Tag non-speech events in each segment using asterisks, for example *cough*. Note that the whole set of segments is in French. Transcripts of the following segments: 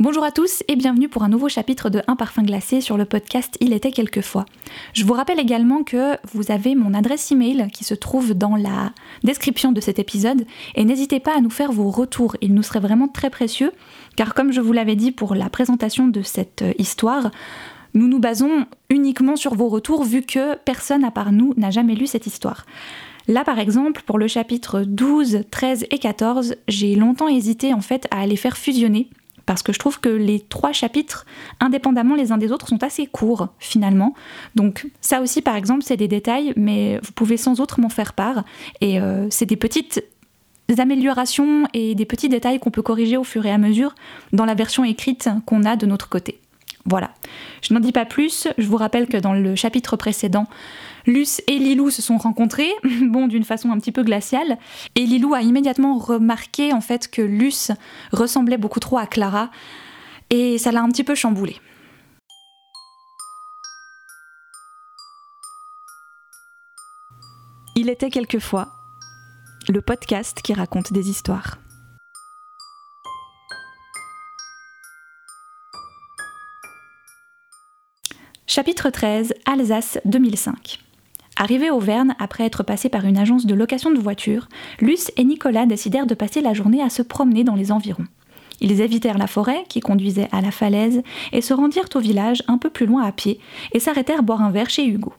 Bonjour à tous et bienvenue pour un nouveau chapitre de Un parfum glacé sur le podcast Il était quelquefois. Je vous rappelle également que vous avez mon adresse email qui se trouve dans la description de cet épisode et n'hésitez pas à nous faire vos retours, ils nous seraient vraiment très précieux car comme je vous l'avais dit pour la présentation de cette euh, histoire, nous nous basons uniquement sur vos retours vu que personne à part nous n'a jamais lu cette histoire. Là, par exemple, pour le chapitre 12, 13 et 14, j'ai longtemps hésité en fait à les faire fusionner parce que je trouve que les trois chapitres, indépendamment les uns des autres, sont assez courts finalement. Donc ça aussi, par exemple, c'est des détails, mais vous pouvez sans autre m'en faire part. Et euh, c'est des petites améliorations et des petits détails qu'on peut corriger au fur et à mesure dans la version écrite qu'on a de notre côté. Voilà. Je n'en dis pas plus. Je vous rappelle que dans le chapitre précédent, Luce et Lilou se sont rencontrés, *laughs* bon, d'une façon un petit peu glaciale, et Lilou a immédiatement remarqué en fait que Luce ressemblait beaucoup trop à Clara, et ça l'a un petit peu chamboulé. Il était quelquefois le podcast qui raconte des histoires. Chapitre 13, Alsace 2005. Arrivés au Verne, après être passés par une agence de location de voitures, Luce et Nicolas décidèrent de passer la journée à se promener dans les environs. Ils évitèrent la forêt qui conduisait à la falaise et se rendirent au village un peu plus loin à pied et s'arrêtèrent boire un verre chez Hugo.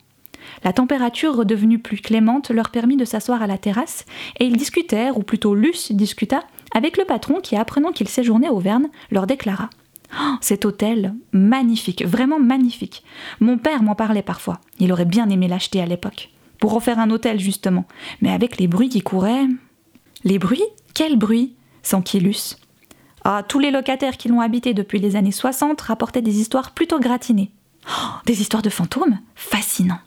La température redevenue plus clémente leur permit de s'asseoir à la terrasse et ils discutèrent, ou plutôt Luce discuta, avec le patron qui, apprenant qu'il séjournait au Verne, leur déclara Oh, cet hôtel, magnifique, vraiment magnifique. Mon père m'en parlait parfois. Il aurait bien aimé l'acheter à l'époque. Pour en faire un hôtel, justement. Mais avec les bruits qui couraient. Les bruits? Quels bruits s'enquit Ah, tous les locataires qui l'ont habité depuis les années 60 rapportaient des histoires plutôt gratinées. Oh, des histoires de fantômes? Fascinant.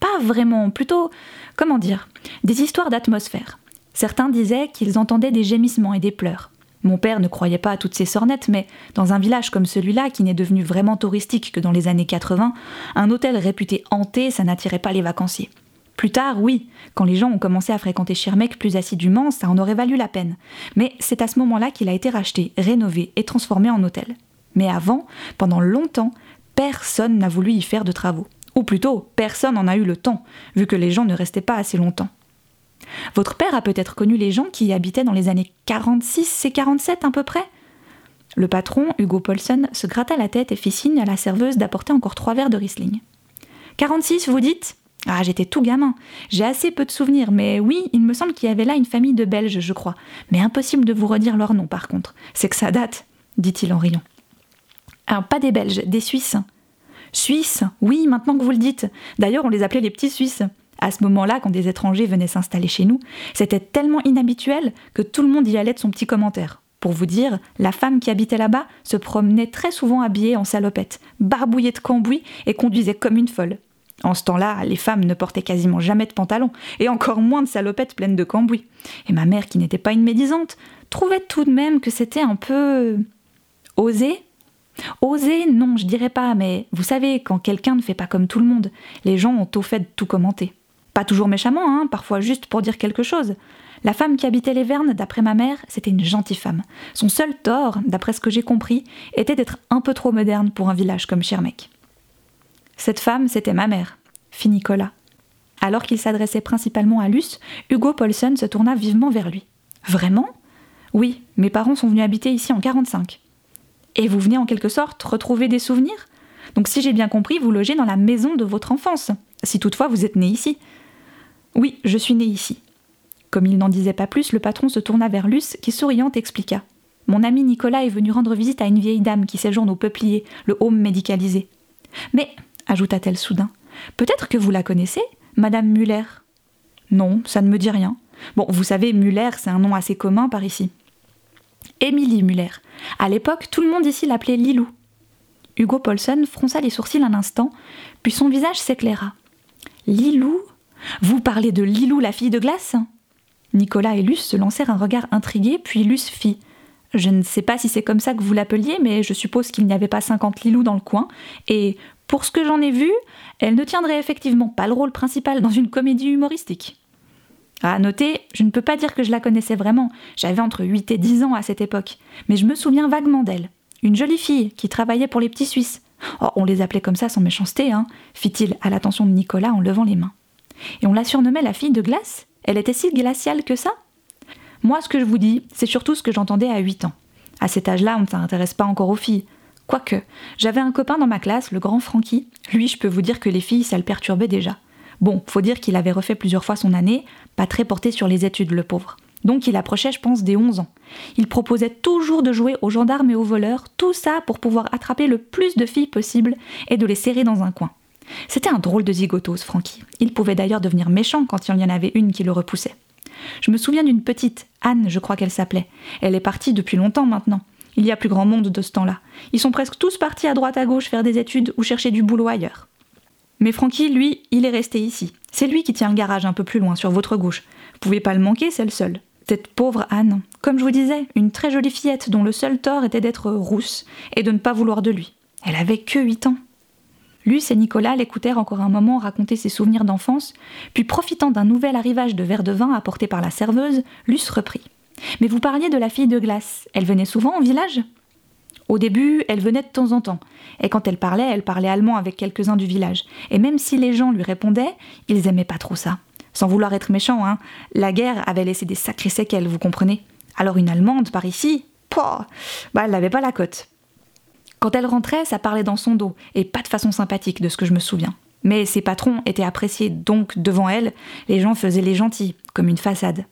Pas vraiment, plutôt, comment dire, des histoires d'atmosphère. Certains disaient qu'ils entendaient des gémissements et des pleurs. Mon père ne croyait pas à toutes ces sornettes, mais dans un village comme celui-là, qui n'est devenu vraiment touristique que dans les années 80, un hôtel réputé hanté, ça n'attirait pas les vacanciers. Plus tard, oui, quand les gens ont commencé à fréquenter Schirmeck plus assidûment, ça en aurait valu la peine. Mais c'est à ce moment-là qu'il a été racheté, rénové et transformé en hôtel. Mais avant, pendant longtemps, personne n'a voulu y faire de travaux. Ou plutôt, personne n'en a eu le temps, vu que les gens ne restaient pas assez longtemps. Votre père a peut-être connu les gens qui y habitaient dans les années 46 et 47 à peu près Le patron, Hugo Paulson, se gratta la tête et fit signe à la serveuse d'apporter encore trois verres de Riesling. 46, vous dites? Ah, j'étais tout gamin. J'ai assez peu de souvenirs, mais oui, il me semble qu'il y avait là une famille de Belges, je crois. Mais impossible de vous redire leur nom, par contre. C'est que ça date, dit-il en riant. Ah, pas des Belges, des Suisses. Suisses Oui, maintenant que vous le dites. D'ailleurs, on les appelait les petits Suisses. À ce moment-là, quand des étrangers venaient s'installer chez nous, c'était tellement inhabituel que tout le monde y allait de son petit commentaire. Pour vous dire, la femme qui habitait là-bas se promenait très souvent habillée en salopette, barbouillée de cambouis et conduisait comme une folle. En ce temps-là, les femmes ne portaient quasiment jamais de pantalon, et encore moins de salopettes pleines de cambouis. Et ma mère, qui n'était pas une médisante, trouvait tout de même que c'était un peu. osé Osé, non, je dirais pas, mais vous savez, quand quelqu'un ne fait pas comme tout le monde, les gens ont au fait de tout commenter. Pas toujours méchamment, hein, parfois juste pour dire quelque chose. La femme qui habitait les Vernes, d'après ma mère, c'était une gentille femme. Son seul tort, d'après ce que j'ai compris, était d'être un peu trop moderne pour un village comme Schirmeck. Cette femme, c'était ma mère, fit Nicolas. Alors qu'il s'adressait principalement à Luce, Hugo Paulson se tourna vivement vers lui. Vraiment? Oui, mes parents sont venus habiter ici en 45. Et vous venez en quelque sorte retrouver des souvenirs? Donc si j'ai bien compris, vous logez dans la maison de votre enfance, si toutefois vous êtes né ici. Oui, je suis né ici. Comme il n'en disait pas plus, le patron se tourna vers Luce, qui souriante expliqua. Mon ami Nicolas est venu rendre visite à une vieille dame qui séjourne au peuplier, le home médicalisé. Mais, ajouta-t-elle soudain, peut-être que vous la connaissez, Madame Muller? Non, ça ne me dit rien. Bon, vous savez, Muller, c'est un nom assez commun par ici. Émilie Muller. À l'époque, tout le monde ici l'appelait Lilou. Hugo Paulson fronça les sourcils un instant, puis son visage s'éclaira. Lilou vous parlez de Lilou, la fille de glace? Nicolas et Luce se lancèrent un regard intrigué, puis Luce fit Je ne sais pas si c'est comme ça que vous l'appeliez, mais je suppose qu'il n'y avait pas 50 Lilou dans le coin, et pour ce que j'en ai vu, elle ne tiendrait effectivement pas le rôle principal dans une comédie humoristique. À noter, je ne peux pas dire que je la connaissais vraiment, j'avais entre 8 et 10 ans à cette époque, mais je me souviens vaguement d'elle. Une jolie fille qui travaillait pour les petits Suisses. Oh, on les appelait comme ça sans méchanceté, hein, fit-il à l'attention de Nicolas en levant les mains. Et on la surnommait la fille de glace Elle était si glaciale que ça Moi, ce que je vous dis, c'est surtout ce que j'entendais à 8 ans. À cet âge-là, on ne s'intéresse pas encore aux filles. Quoique, j'avais un copain dans ma classe, le grand Francky. Lui, je peux vous dire que les filles, ça le perturbait déjà. Bon, faut dire qu'il avait refait plusieurs fois son année, pas très porté sur les études, le pauvre. Donc il approchait, je pense, des 11 ans. Il proposait toujours de jouer aux gendarmes et aux voleurs, tout ça pour pouvoir attraper le plus de filles possible et de les serrer dans un coin. C'était un drôle de zigotose, Francky. Il pouvait d'ailleurs devenir méchant quand il y en avait une qui le repoussait. Je me souviens d'une petite, Anne, je crois qu'elle s'appelait. Elle est partie depuis longtemps maintenant. Il y a plus grand monde de ce temps-là. Ils sont presque tous partis à droite à gauche faire des études ou chercher du boulot ailleurs. Mais Francky, lui, il est resté ici. C'est lui qui tient le garage un peu plus loin, sur votre gauche. Vous pouvez pas le manquer, c'est le seul. Cette pauvre Anne, comme je vous disais, une très jolie fillette dont le seul tort était d'être rousse et de ne pas vouloir de lui. Elle avait que 8 ans. Luce et Nicolas l'écoutèrent encore un moment raconter ses souvenirs d'enfance, puis profitant d'un nouvel arrivage de verre de vin apporté par la serveuse, Luce reprit. Mais vous parliez de la fille de glace. Elle venait souvent au village? Au début, elle venait de temps en temps. Et quand elle parlait, elle parlait allemand avec quelques-uns du village. Et même si les gens lui répondaient, ils aimaient pas trop ça. Sans vouloir être méchant, hein, la guerre avait laissé des sacrés séquelles, vous comprenez? Alors une Allemande par ici, pouah, bah elle n'avait pas la cote. Quand elle rentrait, ça parlait dans son dos, et pas de façon sympathique de ce que je me souviens. Mais ses patrons étaient appréciés, donc devant elle, les gens faisaient les gentils, comme une façade.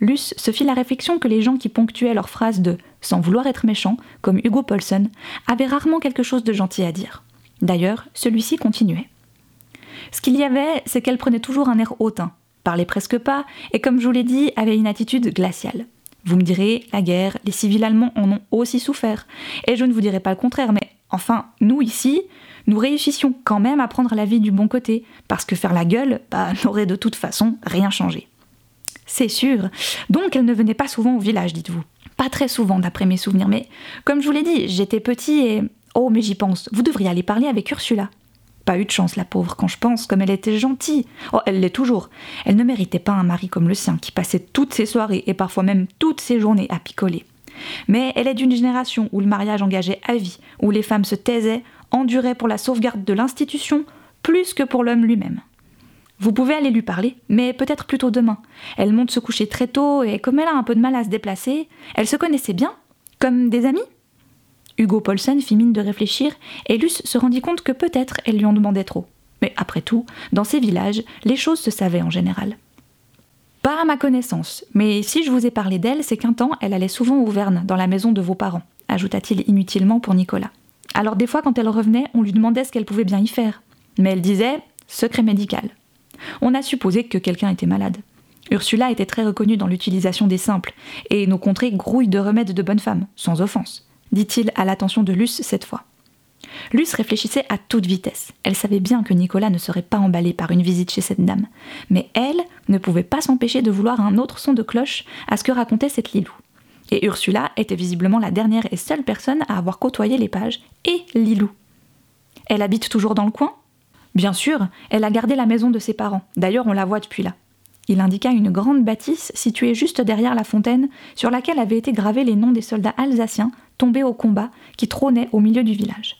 Luce se fit la réflexion que les gens qui ponctuaient leurs phrases de sans vouloir être méchant, comme Hugo Paulson, avaient rarement quelque chose de gentil à dire. D'ailleurs, celui-ci continuait. Ce qu'il y avait, c'est qu'elle prenait toujours un air hautain, parlait presque pas, et comme je vous l'ai dit, avait une attitude glaciale. Vous me direz, la guerre, les civils allemands en ont aussi souffert. Et je ne vous dirai pas le contraire, mais enfin, nous ici, nous réussissions quand même à prendre la vie du bon côté, parce que faire la gueule, bah, *laughs* n'aurait de toute façon rien changé. C'est sûr. Donc elle ne venait pas souvent au village, dites-vous. Pas très souvent, d'après mes souvenirs, mais comme je vous l'ai dit, j'étais petit et. Oh, mais j'y pense, vous devriez aller parler avec Ursula. Pas eu de chance, la pauvre, quand je pense comme elle était gentille. Oh, elle l'est toujours. Elle ne méritait pas un mari comme le sien, qui passait toutes ses soirées et parfois même toutes ses journées à picoler. Mais elle est d'une génération où le mariage engageait à vie, où les femmes se taisaient, enduraient pour la sauvegarde de l'institution, plus que pour l'homme lui-même. Vous pouvez aller lui parler, mais peut-être plutôt demain. Elle monte se coucher très tôt et comme elle a un peu de mal à se déplacer, elle se connaissait bien, comme des amis. Hugo Paulsen fit mine de réfléchir et Luce se rendit compte que peut-être elle lui en demandait trop. Mais après tout, dans ces villages, les choses se savaient en général. Pas à ma connaissance, mais si je vous ai parlé d'elle, c'est qu'un temps elle allait souvent au Verne, dans la maison de vos parents, ajouta-t-il inutilement pour Nicolas. Alors des fois quand elle revenait, on lui demandait ce qu'elle pouvait bien y faire. Mais elle disait secret médical. On a supposé que quelqu'un était malade. Ursula était très reconnue dans l'utilisation des simples, et nos contrées grouillent de remèdes de bonne femme, sans offense dit-il à l'attention de Luce cette fois. Luce réfléchissait à toute vitesse. Elle savait bien que Nicolas ne serait pas emballé par une visite chez cette dame, mais elle ne pouvait pas s'empêcher de vouloir un autre son de cloche à ce que racontait cette Lilou. Et Ursula était visiblement la dernière et seule personne à avoir côtoyé les pages et Lilou. Elle habite toujours dans le coin? Bien sûr, elle a gardé la maison de ses parents. D'ailleurs, on la voit depuis là. Il indiqua une grande bâtisse située juste derrière la fontaine, sur laquelle avaient été gravés les noms des soldats alsaciens tombé au combat qui trônait au milieu du village.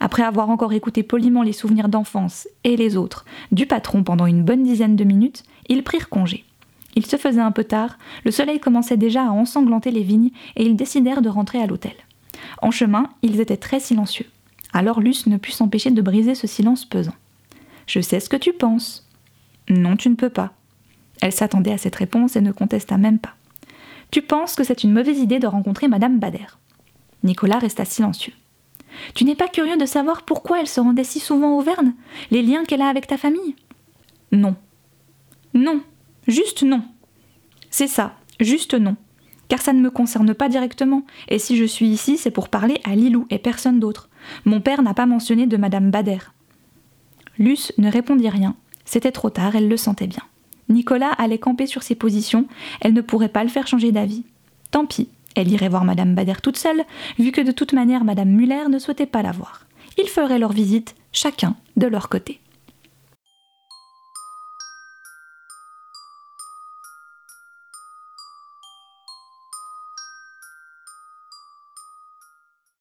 Après avoir encore écouté poliment les souvenirs d'enfance et les autres du patron pendant une bonne dizaine de minutes, ils prirent congé. Il se faisait un peu tard, le soleil commençait déjà à ensanglanter les vignes et ils décidèrent de rentrer à l'hôtel. En chemin, ils étaient très silencieux. Alors Luce ne put s'empêcher de briser ce silence pesant. Je sais ce que tu penses. Non, tu ne peux pas. Elle s'attendait à cette réponse et ne contesta même pas. Tu penses que c'est une mauvaise idée de rencontrer Madame Bader. Nicolas resta silencieux. Tu n'es pas curieux de savoir pourquoi elle se rendait si souvent au Verne? Les liens qu'elle a avec ta famille? Non. Non. Juste non. C'est ça, juste non. Car ça ne me concerne pas directement, et si je suis ici, c'est pour parler à Lilou et personne d'autre. Mon père n'a pas mentionné de Madame Bader. Luce ne répondit rien. C'était trop tard, elle le sentait bien. Nicolas allait camper sur ses positions, elle ne pourrait pas le faire changer d'avis. Tant pis, elle irait voir Madame Bader toute seule, vu que de toute manière Madame Muller ne souhaitait pas la voir. Ils feraient leur visite, chacun de leur côté.